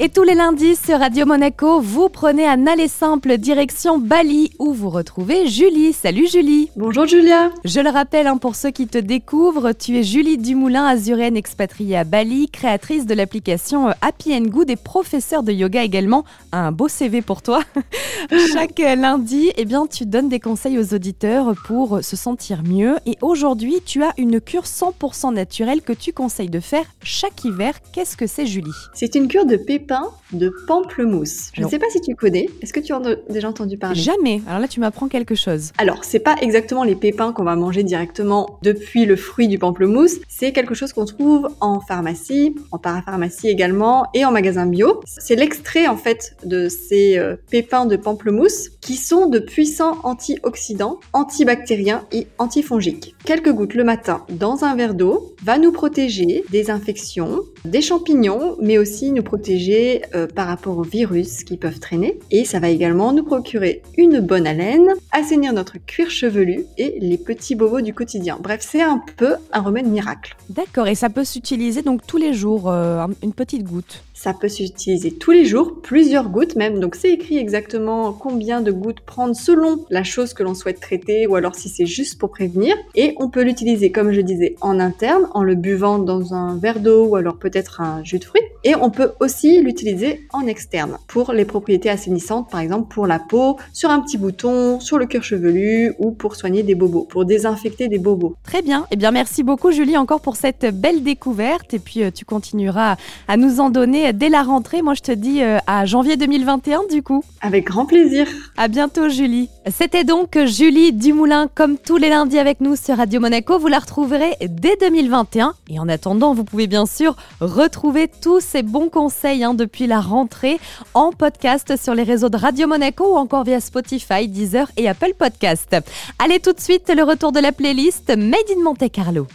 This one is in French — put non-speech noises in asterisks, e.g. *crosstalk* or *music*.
Et tous les lundis sur Radio Monaco, vous prenez un aller simple direction Bali où vous retrouvez Julie. Salut Julie. Bonjour Julia. Je le rappelle hein, pour ceux qui te découvrent, tu es Julie Dumoulin, azurienne expatriée à Bali, créatrice de l'application euh, Happy and Good et professeure de yoga également. Un beau CV pour toi. *laughs* Chaque lundi, eh bien, tu donnes des conseils aux auditeurs pour se sentir mieux. Et aujourd'hui, tu as une cure 100% naturelle que tu conseilles de faire chaque hiver. Qu'est-ce que c'est Julie? C'est une cure de pépins de pamplemousse. Je ne sais pas si tu connais. Est-ce que tu en as déjà entendu parler? Jamais. Alors là, tu m'apprends quelque chose. Alors, c'est pas exactement les pépins qu'on va manger directement depuis le fruit du pamplemousse. C'est quelque chose qu'on trouve en pharmacie, en parapharmacie également et en magasin bio. C'est l'extrait en fait de ces euh, pépins de pamplemousse qui sont de puissants antioxydants, antibactériens et antifongiques. Quelques gouttes le matin dans un verre d'eau va nous protéger des infections, des champignons, mais aussi nous protéger euh, par rapport aux virus qui peuvent traîner. Et ça va également nous procurer une bonne haleine, assainir notre cuir chevelu et les petits bobos du quotidien. Bref, c'est un peu un remède miracle. D'accord, et ça peut s'utiliser donc tous les jours, euh, une petite goutte ça peut s'utiliser tous les jours, plusieurs gouttes même. Donc c'est écrit exactement combien de gouttes prendre selon la chose que l'on souhaite traiter ou alors si c'est juste pour prévenir. Et on peut l'utiliser, comme je disais, en interne, en le buvant dans un verre d'eau ou alors peut-être un jus de fruits. Et on peut aussi l'utiliser en externe pour les propriétés assainissantes, par exemple pour la peau, sur un petit bouton, sur le cuir chevelu ou pour soigner des bobos, pour désinfecter des bobos. Très bien. Eh bien merci beaucoup Julie encore pour cette belle découverte et puis euh, tu continueras à nous en donner dès la rentrée. Moi, je te dis euh, à janvier 2021 du coup. Avec grand plaisir. À bientôt, Julie. C'était donc Julie Dumoulin, comme tous les lundis avec nous sur Radio Monaco. Vous la retrouverez dès 2021. Et en attendant, vous pouvez bien sûr retrouver tous ces bons conseils hein, depuis la rentrée en podcast sur les réseaux de Radio Monaco ou encore via Spotify, Deezer et Apple Podcast. Allez tout de suite, le retour de la playlist Made in Monte Carlo.